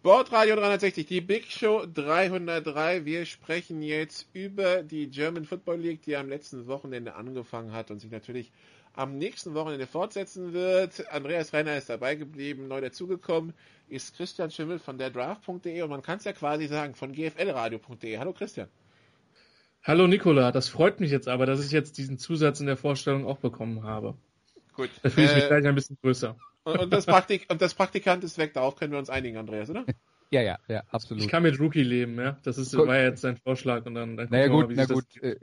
Sportradio 360, die Big Show 303. Wir sprechen jetzt über die German Football League, die am letzten Wochenende angefangen hat und sich natürlich am nächsten Wochenende fortsetzen wird. Andreas Renner ist dabei geblieben, neu dazugekommen ist Christian Schimmel von der Draft.de und man kann es ja quasi sagen von gflradio.de. Hallo Christian. Hallo Nicola, das freut mich jetzt aber, dass ich jetzt diesen Zusatz in der Vorstellung auch bekommen habe. Gut. Da fühle ich mich äh, gleich ein bisschen größer. Und, und, das Praktik und das Praktikant ist weg, darauf können wir uns einigen, Andreas, oder? Ja, ja, ja, absolut. Ich kann mit Rookie leben, ja. Das ist, war jetzt sein Vorschlag und dann, dann Naja, gut, mal, na gut, äh,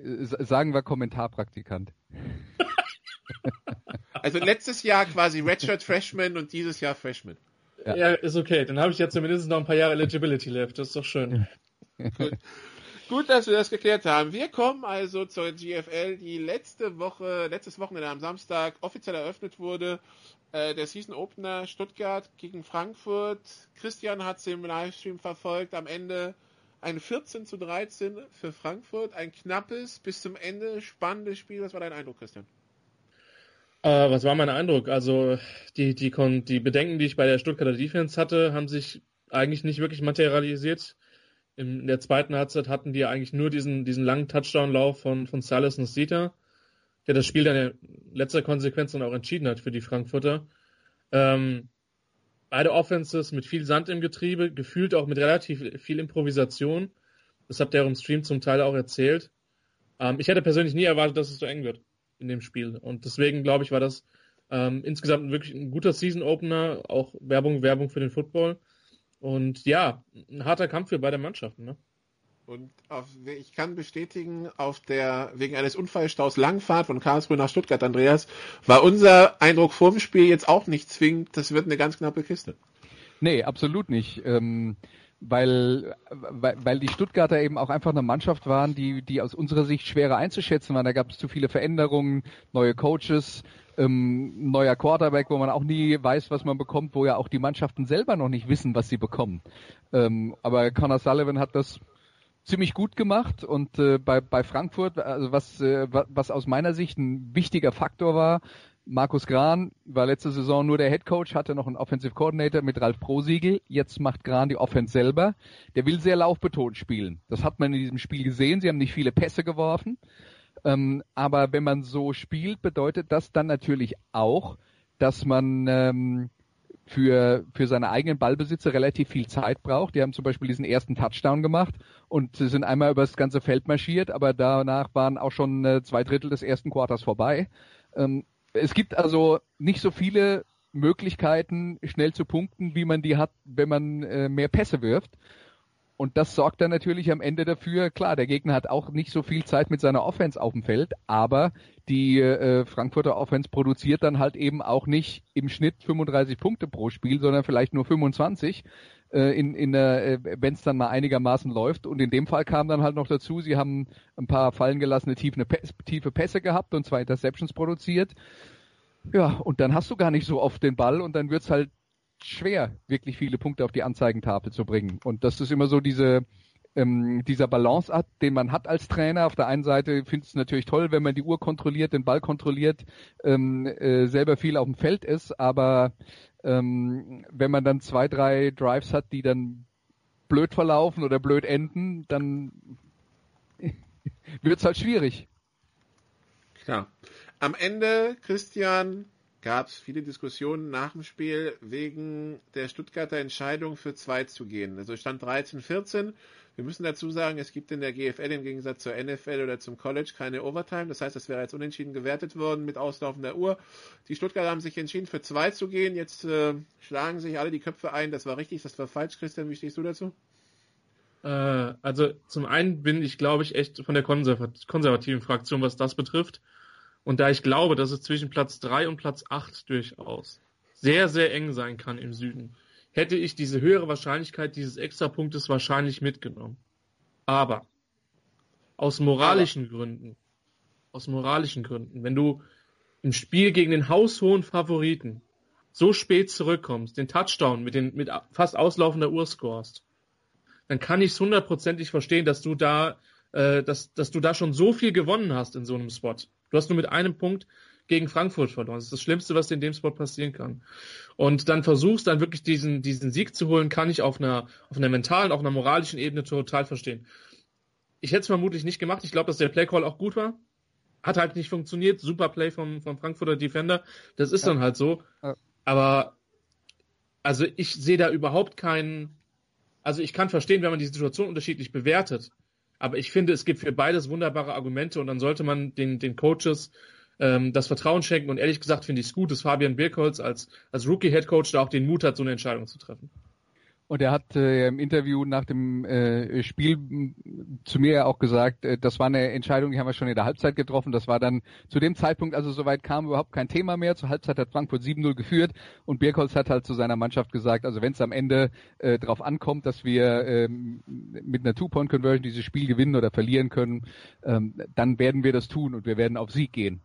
sagen wir Kommentarpraktikant. also letztes Jahr quasi Redshirt Freshman und dieses Jahr Freshman. Ja, ja ist okay. Dann habe ich jetzt zumindest noch ein paar Jahre Eligibility left. Das ist doch schön. Gut. Gut, dass wir das geklärt haben. Wir kommen also zur GFL, die letzte Woche, letztes Wochenende am Samstag offiziell eröffnet wurde. Äh, der Season Opener Stuttgart gegen Frankfurt. Christian hat es im Livestream verfolgt. Am Ende ein 14 zu 13 für Frankfurt. Ein knappes, bis zum Ende spannendes Spiel. Was war dein Eindruck, Christian? Äh, was war mein Eindruck? Also die, die, die Bedenken, die ich bei der Stuttgarter Defense hatte, haben sich eigentlich nicht wirklich materialisiert in der zweiten Halbzeit hatten die eigentlich nur diesen, diesen langen Touchdown-Lauf von, von Salas und Sita, der das Spiel dann in letzter Konsequenz dann auch entschieden hat für die Frankfurter. Ähm, beide Offenses mit viel Sand im Getriebe, gefühlt auch mit relativ viel Improvisation. Das habt ihr auch im Stream zum Teil auch erzählt. Ähm, ich hätte persönlich nie erwartet, dass es so eng wird in dem Spiel. Und deswegen, glaube ich, war das ähm, insgesamt wirklich ein guter Season-Opener, auch Werbung, Werbung für den Football. Und ja, ein harter Kampf für beide Mannschaften. Ne? Und auf, ich kann bestätigen, auf der wegen eines Unfallstaus Langfahrt von Karlsruhe nach Stuttgart, Andreas, war unser Eindruck vor dem Spiel jetzt auch nicht zwingend, das wird eine ganz knappe Kiste. Nee, absolut nicht. Ähm, weil, weil, weil die Stuttgarter eben auch einfach eine Mannschaft waren, die, die aus unserer Sicht schwerer einzuschätzen waren. Da gab es zu viele Veränderungen, neue Coaches, ähm, neuer Quarterback, wo man auch nie weiß, was man bekommt, wo ja auch die Mannschaften selber noch nicht wissen, was sie bekommen. Ähm, aber Connor Sullivan hat das ziemlich gut gemacht und äh, bei, bei Frankfurt, also was, äh, was aus meiner Sicht ein wichtiger Faktor war, Markus Gran war letzte Saison nur der Head Coach, hatte noch einen Offensive Coordinator mit Ralf Prosiegel. Jetzt macht Gran die Offense selber. Der will sehr laufbetont spielen. Das hat man in diesem Spiel gesehen. Sie haben nicht viele Pässe geworfen. Ähm, aber wenn man so spielt, bedeutet das dann natürlich auch, dass man ähm, für, für seine eigenen Ballbesitzer relativ viel Zeit braucht. Die haben zum Beispiel diesen ersten Touchdown gemacht und sind einmal über das ganze Feld marschiert, aber danach waren auch schon äh, zwei Drittel des ersten Quarters vorbei. Ähm, es gibt also nicht so viele Möglichkeiten, schnell zu punkten, wie man die hat, wenn man äh, mehr Pässe wirft. Und das sorgt dann natürlich am Ende dafür, klar, der Gegner hat auch nicht so viel Zeit mit seiner Offense auf dem Feld, aber die äh, Frankfurter Offense produziert dann halt eben auch nicht im Schnitt 35 Punkte pro Spiel, sondern vielleicht nur 25, äh, in, in äh, wenn es dann mal einigermaßen läuft. Und in dem Fall kam dann halt noch dazu, sie haben ein paar fallen gelassene tiefe, tiefe Pässe gehabt und zwei Interceptions produziert. Ja, und dann hast du gar nicht so oft den Ball und dann wird's halt schwer, wirklich viele Punkte auf die Anzeigentafel zu bringen. Und das ist immer so diese, ähm, dieser Balanceakt, den man hat als Trainer. Auf der einen Seite findet es natürlich toll, wenn man die Uhr kontrolliert, den Ball kontrolliert, ähm, äh, selber viel auf dem Feld ist, aber ähm, wenn man dann zwei, drei Drives hat, die dann blöd verlaufen oder blöd enden, dann wird es halt schwierig. Klar. Am Ende, Christian, gab es viele Diskussionen nach dem Spiel wegen der Stuttgarter Entscheidung für zwei zu gehen. Also stand 13-14. Wir müssen dazu sagen, es gibt in der GFL im Gegensatz zur NFL oder zum College keine Overtime. Das heißt, es wäre jetzt unentschieden gewertet worden mit auslaufender Uhr. Die Stuttgarter haben sich entschieden, für zwei zu gehen. Jetzt äh, schlagen sich alle die Köpfe ein. Das war richtig, das war falsch. Christian, wie stehst du dazu? Äh, also zum einen bin ich, glaube ich, echt von der konservativen Fraktion, was das betrifft. Und da ich glaube, dass es zwischen Platz 3 und Platz 8 durchaus sehr, sehr eng sein kann im Süden, hätte ich diese höhere Wahrscheinlichkeit dieses Extrapunktes wahrscheinlich mitgenommen. Aber aus moralischen Aber. Gründen, aus moralischen Gründen, wenn du im Spiel gegen den haushohen Favoriten so spät zurückkommst, den Touchdown mit, den, mit fast auslaufender Uhr scorest, dann kann ich es hundertprozentig verstehen, dass du da, äh, dass, dass du da schon so viel gewonnen hast in so einem Spot. Du hast nur mit einem Punkt gegen Frankfurt verloren. Das ist das Schlimmste, was dir in dem Spot passieren kann. Und dann versuchst dann wirklich diesen, diesen Sieg zu holen, kann ich auf einer, auf einer mentalen, auf einer moralischen Ebene total verstehen. Ich hätte es vermutlich nicht gemacht. Ich glaube, dass der Playcall auch gut war. Hat halt nicht funktioniert. Super Play vom, vom Frankfurter Defender. Das ist ja. dann halt so. Ja. Aber also ich sehe da überhaupt keinen. Also ich kann verstehen, wenn man die Situation unterschiedlich bewertet. Aber ich finde, es gibt für beides wunderbare Argumente und dann sollte man den, den Coaches ähm, das Vertrauen schenken. Und ehrlich gesagt finde ich es gut, dass Fabian Birkholz als, als Rookie-Headcoach da auch den Mut hat, so eine Entscheidung zu treffen. Und er hat äh, im Interview nach dem äh, Spiel zu mir auch gesagt, äh, das war eine Entscheidung, die haben wir schon in der Halbzeit getroffen. Das war dann zu dem Zeitpunkt, also soweit kam überhaupt kein Thema mehr. Zur Halbzeit hat Frankfurt 7-0 geführt und Birkholz hat halt zu seiner Mannschaft gesagt, also wenn es am Ende äh, darauf ankommt, dass wir ähm, mit einer Two-Point-Conversion dieses Spiel gewinnen oder verlieren können, ähm, dann werden wir das tun und wir werden auf Sieg gehen.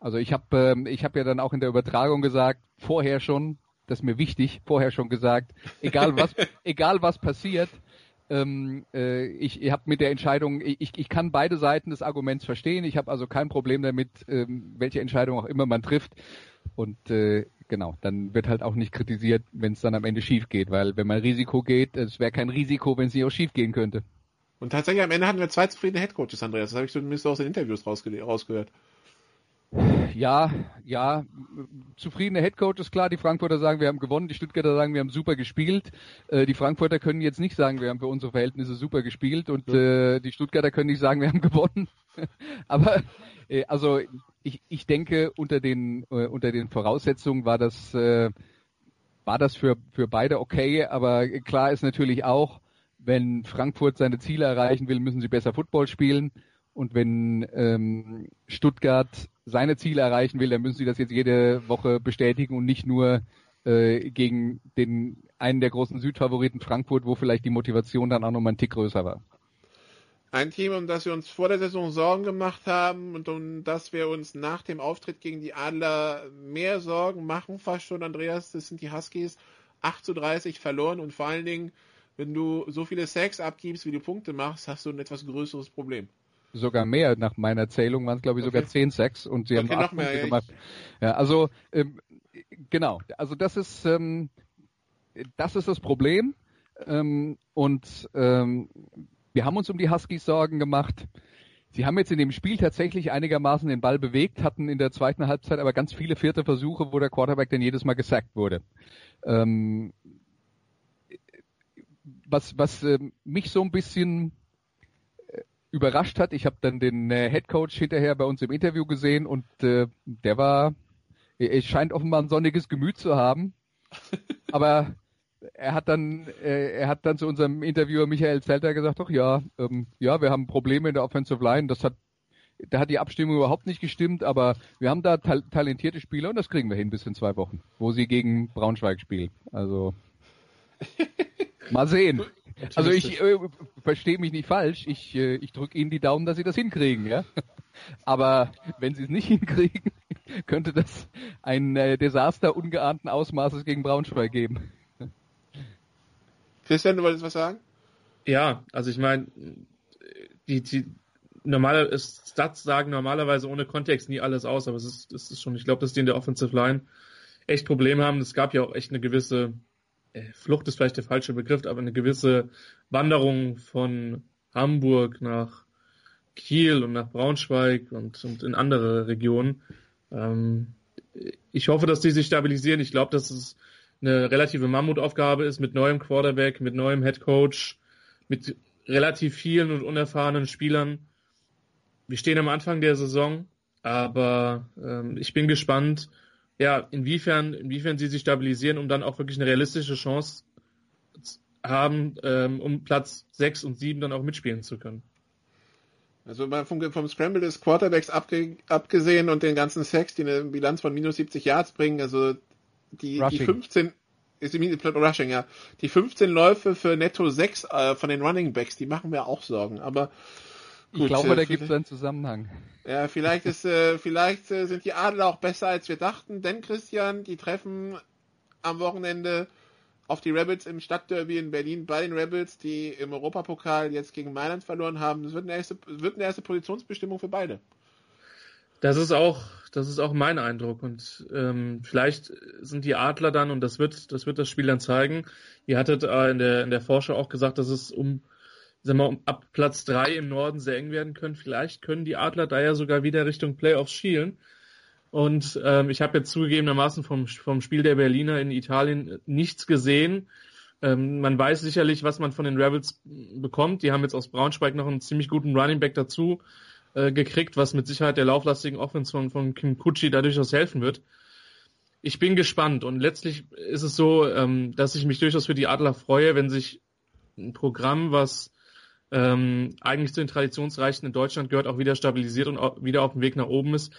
Also ich habe ähm, ich hab ja dann auch in der Übertragung gesagt, vorher schon, das ist mir wichtig, vorher schon gesagt, egal was, egal was passiert, ähm, äh, ich, ich habe mit der Entscheidung, ich, ich kann beide Seiten des Arguments verstehen. Ich habe also kein Problem damit, ähm, welche Entscheidung auch immer man trifft. Und äh, genau, dann wird halt auch nicht kritisiert, wenn es dann am Ende schief geht, weil wenn man Risiko geht, es wäre kein Risiko, wenn es nicht auch schief gehen könnte. Und tatsächlich am Ende hatten wir zwei zufriedene Headcoaches, Andreas. Das habe ich zumindest aus den Interviews rausgehört. Ja, ja, zufriedene Headcoaches, klar, die Frankfurter sagen, wir haben gewonnen, die Stuttgarter sagen, wir haben super gespielt. Äh, die Frankfurter können jetzt nicht sagen, wir haben für unsere Verhältnisse super gespielt und äh, die Stuttgarter können nicht sagen, wir haben gewonnen. Aber äh, also ich, ich denke, unter den äh, unter den Voraussetzungen war das äh, war das für für beide okay, aber klar ist natürlich auch, wenn Frankfurt seine Ziele erreichen will, müssen sie besser Football spielen. Und wenn ähm, Stuttgart seine Ziele erreichen will, dann müssen sie das jetzt jede Woche bestätigen und nicht nur äh, gegen den einen der großen Südfavoriten Frankfurt, wo vielleicht die Motivation dann auch noch mal ein Tick größer war. Ein Team, um das wir uns vor der Saison Sorgen gemacht haben und um das wir uns nach dem Auftritt gegen die Adler mehr Sorgen machen, fast schon, Andreas, das sind die Huskies. 8 zu 30 verloren und vor allen Dingen, wenn du so viele Sacks abgibst, wie du Punkte machst, hast du ein etwas größeres Problem sogar mehr. Nach meiner Zählung waren es, glaube ich, sogar okay. 10 Sacks und sie okay, haben acht Punkte gemacht. Ja, also ähm, genau, also das ist ähm, das ist das Problem. Ähm, und ähm, wir haben uns um die Huskies Sorgen gemacht. Sie haben jetzt in dem Spiel tatsächlich einigermaßen den Ball bewegt, hatten in der zweiten Halbzeit aber ganz viele vierte Versuche, wo der Quarterback dann jedes Mal gesackt wurde. Ähm, was was äh, mich so ein bisschen überrascht hat. Ich habe dann den äh, Head Coach hinterher bei uns im Interview gesehen und äh, der war, er scheint offenbar ein sonniges Gemüt zu haben. Aber er hat dann, äh, er hat dann zu unserem Interviewer Michael Zelter gesagt, doch ja, ähm, ja, wir haben Probleme in der Offensive Line. Das hat, da hat die Abstimmung überhaupt nicht gestimmt, aber wir haben da ta talentierte Spieler und das kriegen wir hin bis in zwei Wochen, wo sie gegen Braunschweig spielen. Also mal sehen. Also ich äh, verstehe mich nicht falsch. Ich, äh, ich drücke Ihnen die Daumen, dass Sie das hinkriegen, ja. Aber wenn Sie es nicht hinkriegen, könnte das ein äh, Desaster ungeahnten Ausmaßes gegen Braunschweig geben. Christian, du wolltest was sagen? Ja, also ich meine, die, die normale Stats sagen normalerweise ohne Kontext nie alles aus, aber es ist, es ist schon, ich glaube, dass die in der Offensive Line echt Probleme haben. Es gab ja auch echt eine gewisse Flucht ist vielleicht der falsche Begriff, aber eine gewisse Wanderung von Hamburg nach Kiel und nach Braunschweig und, und in andere Regionen. Ähm, ich hoffe, dass die sich stabilisieren. Ich glaube, dass es eine relative Mammutaufgabe ist mit neuem Quarterback, mit neuem Head Coach, mit relativ vielen und unerfahrenen Spielern. Wir stehen am Anfang der Saison, aber ähm, ich bin gespannt, ja, inwiefern, inwiefern sie sich stabilisieren, um dann auch wirklich eine realistische Chance haben, ähm, um Platz 6 und 7 dann auch mitspielen zu können. Also vom, vom Scramble des Quarterbacks abge, abgesehen und den ganzen Sacks, die eine Bilanz von minus 70 Yards bringen, also die, die 15, ist die Rushing, ja. Die 15 Läufe für netto 6 äh, von den Running Backs, die machen mir auch Sorgen, aber Gut, ich glaube, äh, da gibt es einen Zusammenhang. Ja, vielleicht ist, äh, vielleicht äh, sind die Adler auch besser als wir dachten, denn Christian, die treffen am Wochenende auf die Rebels im Stadtderby in Berlin bei den Rebels, die im Europapokal jetzt gegen Mailand verloren haben. Das wird eine erste, wird eine erste Positionsbestimmung für beide. Das ist auch, das ist auch mein Eindruck. Und ähm, vielleicht sind die Adler dann, und das wird, das wird das Spiel dann zeigen. Ihr hattet äh, in der in der Vorschau auch gesagt, dass es um, sagen wir, ab Platz drei im Norden sehr eng werden können. Vielleicht können die Adler da ja sogar wieder Richtung Playoffs schielen. Und ähm, ich habe jetzt zugegebenermaßen vom, vom Spiel der Berliner in Italien nichts gesehen. Ähm, man weiß sicherlich, was man von den Rebels bekommt. Die haben jetzt aus Braunschweig noch einen ziemlich guten Running Back dazu äh, gekriegt, was mit Sicherheit der lauflastigen Offense von, von Kim Kutschi da durchaus helfen wird. Ich bin gespannt und letztlich ist es so, ähm, dass ich mich durchaus für die Adler freue, wenn sich ein Programm, was ähm, eigentlich zu den Traditionsreichen in Deutschland gehört, auch wieder stabilisiert und auch wieder auf dem Weg nach oben ist.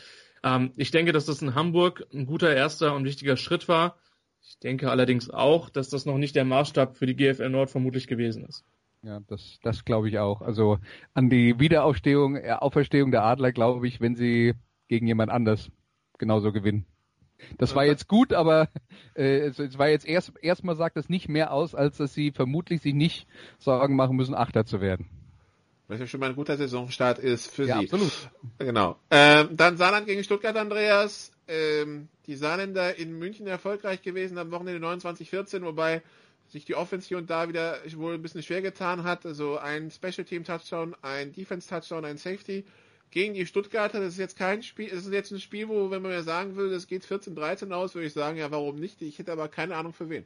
Ähm, ich denke, dass das in Hamburg ein guter erster und wichtiger Schritt war. Ich denke allerdings auch, dass das noch nicht der Maßstab für die GFL Nord vermutlich gewesen ist. Ja, das, das glaube ich auch. Also an die Wiederaufstehung, äh, Auferstehung der Adler glaube ich, wenn sie gegen jemand anders genauso gewinnen. Das war jetzt gut, aber äh, es, es war jetzt erst erstmal sagt das nicht mehr aus, als dass sie vermutlich sich nicht Sorgen machen müssen, Achter zu werden. Was ja schon mal ein guter Saisonstart ist für ja, sie. Absolut. Genau. Ähm, dann Saarland gegen Stuttgart, Andreas. Ähm, die Saarländer in München erfolgreich gewesen am Wochenende 29-14, wobei sich die Offense hier und da wieder wohl ein bisschen schwer getan hat. Also ein Special Team Touchdown, ein Defense Touchdown, ein Safety gegen die Stuttgarter. Das ist jetzt kein Spiel, das ist jetzt ein Spiel, wo, wenn man mir sagen würde, das geht 14-13 aus, würde ich sagen, ja, warum nicht? Ich hätte aber keine Ahnung für wen.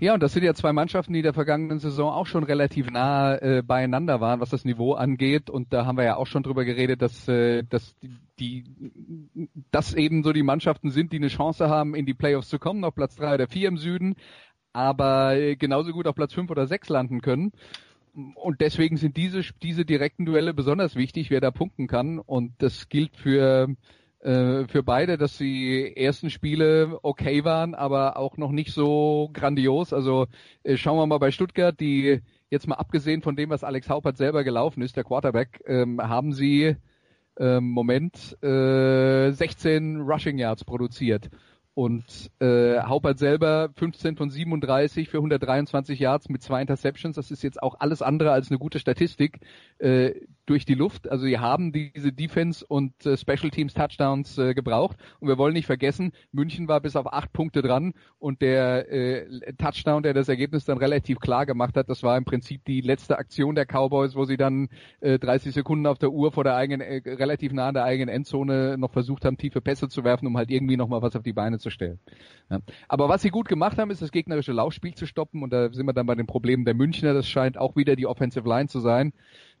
Ja, und das sind ja zwei Mannschaften, die der vergangenen Saison auch schon relativ nah äh, beieinander waren, was das Niveau angeht. Und da haben wir ja auch schon drüber geredet, dass, äh, dass die, dass eben so die Mannschaften sind, die eine Chance haben, in die Playoffs zu kommen, auf Platz drei oder vier im Süden, aber äh, genauso gut auf Platz fünf oder sechs landen können. Und deswegen sind diese, diese direkten Duelle besonders wichtig, wer da punkten kann. Und das gilt für äh, für beide, dass die ersten Spiele okay waren, aber auch noch nicht so grandios. Also äh, schauen wir mal bei Stuttgart, die jetzt mal abgesehen von dem, was Alex Haupert selber gelaufen ist, der Quarterback, ähm, haben sie ähm, Moment äh, 16 Rushing Yards produziert. Und äh, Haupert selber 15 von 37 für 123 Yards mit zwei Interceptions. Das ist jetzt auch alles andere als eine gute Statistik äh, durch die Luft. Also sie haben diese Defense und äh, Special Teams Touchdowns äh, gebraucht. Und wir wollen nicht vergessen, München war bis auf acht Punkte dran und der äh, Touchdown, der das Ergebnis dann relativ klar gemacht hat, das war im Prinzip die letzte Aktion der Cowboys, wo sie dann äh, 30 Sekunden auf der Uhr vor der eigenen, äh, relativ nah an der eigenen Endzone noch versucht haben, tiefe Pässe zu werfen, um halt irgendwie nochmal was auf die Beine zu stellen. Ja. Aber was sie gut gemacht haben, ist das gegnerische Laufspiel zu stoppen und da sind wir dann bei den Problemen der Münchner. Das scheint auch wieder die Offensive Line zu sein.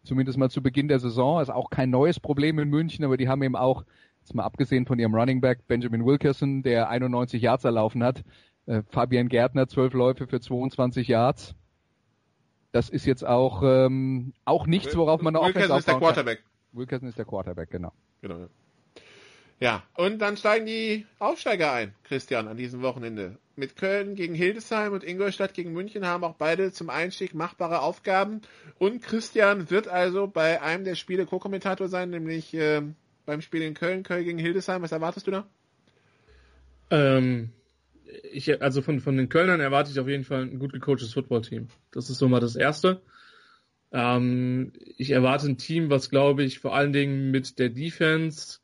Zumindest mal zu Beginn der Saison. Ist auch kein neues Problem in München, aber die haben eben auch, jetzt mal abgesehen von ihrem Running Back Benjamin Wilkerson, der 91 Yards erlaufen hat, äh, Fabian Gärtner 12 Läufe für 22 Yards. Das ist jetzt auch ähm, auch nichts, worauf man noch Wilkerson ist der Quarterback. Kann. Wilkerson ist der Quarterback, genau. Genau. Ja. Ja, und dann steigen die Aufsteiger ein, Christian, an diesem Wochenende. Mit Köln gegen Hildesheim und Ingolstadt gegen München haben auch beide zum Einstieg machbare Aufgaben. Und Christian wird also bei einem der Spiele Co-Kommentator sein, nämlich äh, beim Spiel in Köln, Köln gegen Hildesheim. Was erwartest du da? Ähm, ich, also von, von den Kölnern erwarte ich auf jeden Fall ein gut gecoachtes Footballteam. Das ist so mal das Erste. Ähm, ich erwarte ein Team, was glaube ich vor allen Dingen mit der Defense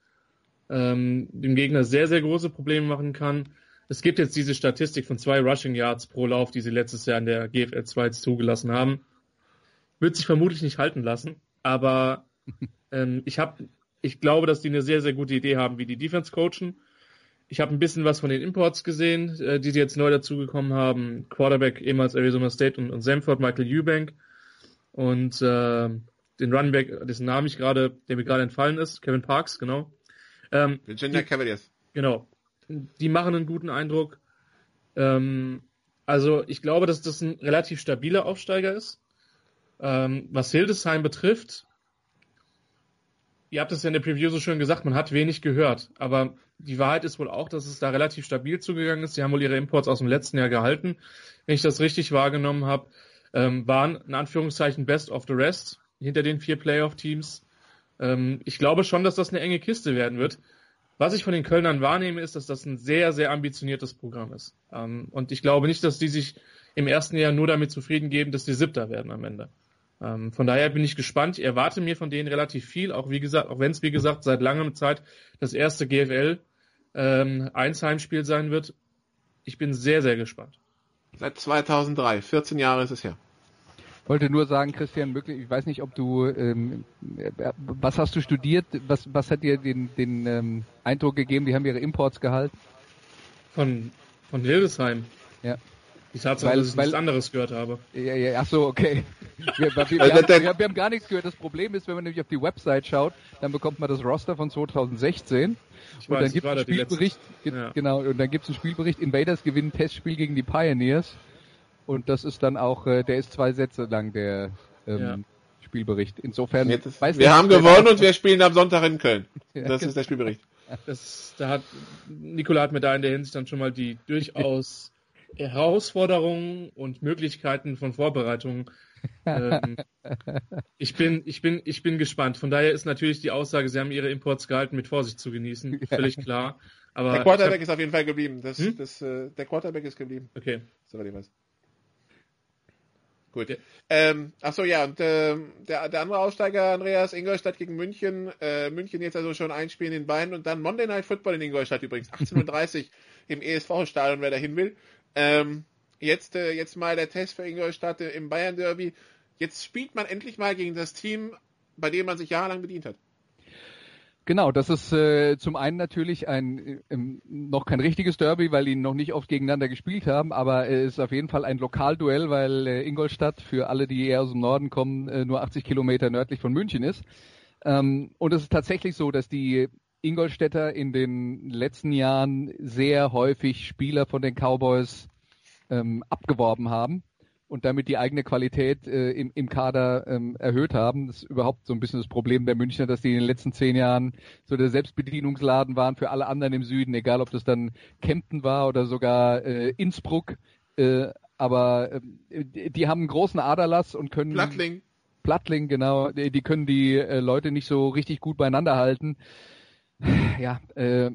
ähm, dem Gegner sehr, sehr große Probleme machen kann. Es gibt jetzt diese Statistik von zwei Rushing Yards pro Lauf, die sie letztes Jahr in der GFL 2 zugelassen haben. Wird sich vermutlich nicht halten lassen, aber ähm, ich habe, ich glaube, dass die eine sehr, sehr gute Idee haben, wie die Defense coachen. Ich habe ein bisschen was von den Imports gesehen, äh, die sie jetzt neu dazugekommen haben. Quarterback ehemals Arizona State und, und Samford, Michael Eubank. Und äh, den Running Back, dessen Name ich gerade, der mir gerade entfallen ist, Kevin Parks, genau. Ähm, Virginia Cavaliers. Genau. Die machen einen guten Eindruck. Ähm, also ich glaube, dass das ein relativ stabiler Aufsteiger ist. Ähm, was Hildesheim betrifft, ihr habt es ja in der Preview so schön gesagt, man hat wenig gehört. Aber die Wahrheit ist wohl auch, dass es da relativ stabil zugegangen ist. Sie haben wohl ihre Imports aus dem letzten Jahr gehalten. Wenn ich das richtig wahrgenommen habe, ähm, waren in Anführungszeichen Best of the Rest hinter den vier Playoff-Teams. Ähm, ich glaube schon, dass das eine enge Kiste werden wird. Was ich von den Kölnern wahrnehme, ist, dass das ein sehr, sehr ambitioniertes Programm ist. Ähm, und ich glaube nicht, dass die sich im ersten Jahr nur damit zufrieden geben, dass die Siebter werden am Ende. Ähm, von daher bin ich gespannt. Ich erwarte mir von denen relativ viel, auch wie gesagt, auch wenn es wie gesagt seit langer Zeit das erste GFL ähm, Einsheimspiel sein wird. Ich bin sehr, sehr gespannt. Seit 2003, 14 Jahre ist es her. Ich wollte nur sagen, Christian, wirklich, ich weiß nicht, ob du, ähm, was hast du studiert? Was, was hat dir den, den ähm, Eindruck gegeben, die haben ihre Imports gehalten? Von, von Hildesheim. Ja. Die Tatsache, weil, dass ich weil, nichts anderes gehört habe. Ja, ja, ach so, okay. Wir, wir, wir, haben, wir, haben, gar nichts gehört. Das Problem ist, wenn man nämlich auf die Website schaut, dann bekommt man das Roster von 2016. Ich und weiß, dann gibt es einen Spielbericht, ja. genau, und dann gibt es einen Spielbericht, Invaders gewinnen Testspiel gegen die Pioneers. Und das ist dann auch, äh, der ist zwei Sätze lang, der ähm, ja. Spielbericht. Insofern. Jetzt, wir haben gewonnen und wir spielen am Sonntag in Köln. Das ist der Spielbericht. Das, da hat Nikola hat mir da in der Hinsicht dann schon mal die durchaus Herausforderungen und Möglichkeiten von Vorbereitungen. ähm, ich bin, ich bin, ich bin gespannt. Von daher ist natürlich die Aussage, sie haben ihre Imports gehalten, mit Vorsicht zu genießen, völlig klar. Aber der Quarterback hab... ist auf jeden Fall geblieben. Das, hm? das, äh, der Quarterback ist geblieben. Okay. Soweit ich weiß. Gut. Ähm, achso, ja, und äh, der, der andere Aussteiger, Andreas, Ingolstadt gegen München. Äh, München jetzt also schon ein Spiel in den Beinen und dann Monday Night Football in Ingolstadt übrigens. 18.30 Uhr im ESV-Stadion, wer da hin will. Ähm, jetzt, äh, jetzt mal der Test für Ingolstadt im Bayern Derby. Jetzt spielt man endlich mal gegen das Team, bei dem man sich jahrelang bedient hat. Genau, das ist äh, zum einen natürlich ein äh, noch kein richtiges Derby, weil die noch nicht oft gegeneinander gespielt haben, aber es äh, ist auf jeden Fall ein Lokalduell, weil äh, Ingolstadt für alle, die eher aus dem Norden kommen, äh, nur 80 Kilometer nördlich von München ist. Ähm, und es ist tatsächlich so, dass die Ingolstädter in den letzten Jahren sehr häufig Spieler von den Cowboys ähm, abgeworben haben und damit die eigene Qualität äh, im, im Kader ähm, erhöht haben. Das ist überhaupt so ein bisschen das Problem der Münchner, dass die in den letzten zehn Jahren so der Selbstbedienungsladen waren für alle anderen im Süden, egal ob das dann Kempten war oder sogar äh, Innsbruck. Äh, aber äh, die haben einen großen Aderlass und können. Plattling. Plattling, genau. Die, die können die äh, Leute nicht so richtig gut beieinander halten. Ja, äh,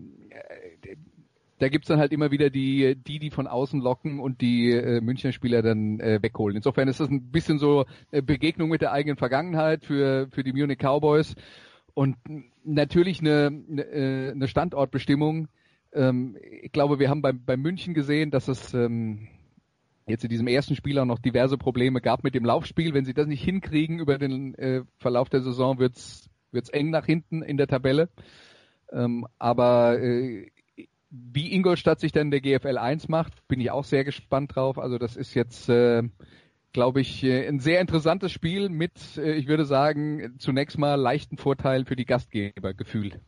da gibt's dann halt immer wieder die, die, die von außen locken und die äh, Münchner Spieler dann äh, wegholen. Insofern ist das ein bisschen so äh, Begegnung mit der eigenen Vergangenheit für, für die Munich Cowboys und natürlich eine, eine, äh, eine Standortbestimmung. Ähm, ich glaube, wir haben bei, bei München gesehen, dass es ähm, jetzt in diesem ersten Spiel auch noch diverse Probleme gab mit dem Laufspiel. Wenn sie das nicht hinkriegen über den äh, Verlauf der Saison, wird's wird's eng nach hinten in der Tabelle. Ähm, aber äh, wie Ingolstadt sich dann der GFL 1 macht, bin ich auch sehr gespannt drauf. Also das ist jetzt, äh, glaube ich, äh, ein sehr interessantes Spiel mit, äh, ich würde sagen, zunächst mal leichten Vorteilen für die Gastgeber gefühlt.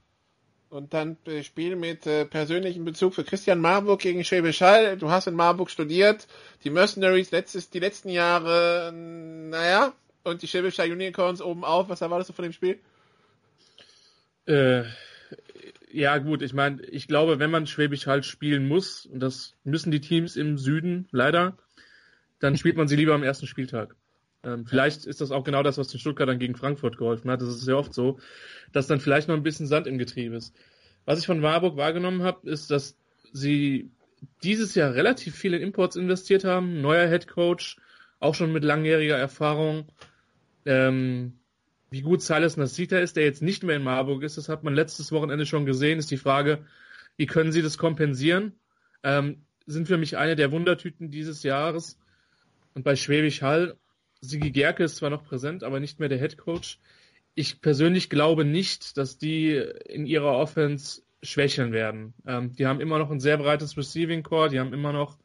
Und dann äh, Spiel mit äh, persönlichem Bezug für Christian Marburg gegen Schwäbisch Hall. Du hast in Marburg studiert. Die Mercenaries letztes, die letzten Jahre, naja, und die Schwäbisch Hall Unicorns oben auf. Was erwartest du von dem Spiel? Äh, ja, gut, ich meine, ich glaube, wenn man Schwäbisch Hall spielen muss, und das müssen die Teams im Süden leider, dann spielt man sie lieber am ersten Spieltag. Ähm, vielleicht ist das auch genau das, was den Stuttgartern gegen Frankfurt geholfen hat. Das ist sehr oft so, dass dann vielleicht noch ein bisschen Sand im Getriebe ist. Was ich von Warburg wahrgenommen habe, ist, dass sie dieses Jahr relativ viel in Imports investiert haben. Neuer Head Coach, auch schon mit langjähriger Erfahrung. Ähm, wie gut Silas Nasita ist, der jetzt nicht mehr in Marburg ist, das hat man letztes Wochenende schon gesehen, ist die Frage, wie können sie das kompensieren? Ähm, sind für mich eine der Wundertüten dieses Jahres. Und bei Schwäbisch Hall, Sigi Gerke ist zwar noch präsent, aber nicht mehr der Head Coach. Ich persönlich glaube nicht, dass die in ihrer Offense schwächeln werden. Ähm, die haben immer noch ein sehr breites Receiving Core, die haben immer noch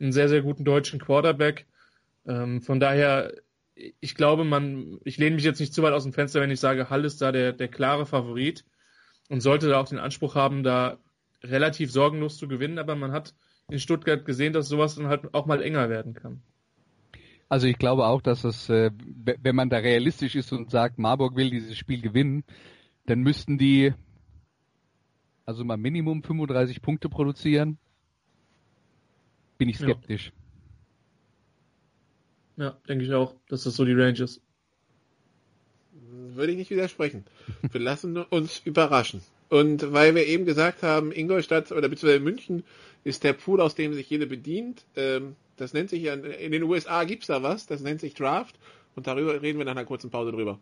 einen sehr, sehr guten deutschen Quarterback. Ähm, von daher ich glaube, man, ich lehne mich jetzt nicht zu weit aus dem Fenster, wenn ich sage, Hall ist da der, der klare Favorit und sollte da auch den Anspruch haben, da relativ sorgenlos zu gewinnen, aber man hat in Stuttgart gesehen, dass sowas dann halt auch mal enger werden kann. Also ich glaube auch, dass es, äh, wenn man da realistisch ist und sagt, Marburg will dieses Spiel gewinnen, dann müssten die also mal Minimum 35 Punkte produzieren. Bin ich skeptisch. Ja. Ja, denke ich auch, dass das so die Range ist. Würde ich nicht widersprechen. Wir lassen uns überraschen. Und weil wir eben gesagt haben, Ingolstadt oder beziehungsweise München ist der Pool, aus dem sich jeder bedient. Ähm, das nennt sich ja, in den USA gibt's da was, das nennt sich Draft. Und darüber reden wir nach einer kurzen Pause drüber.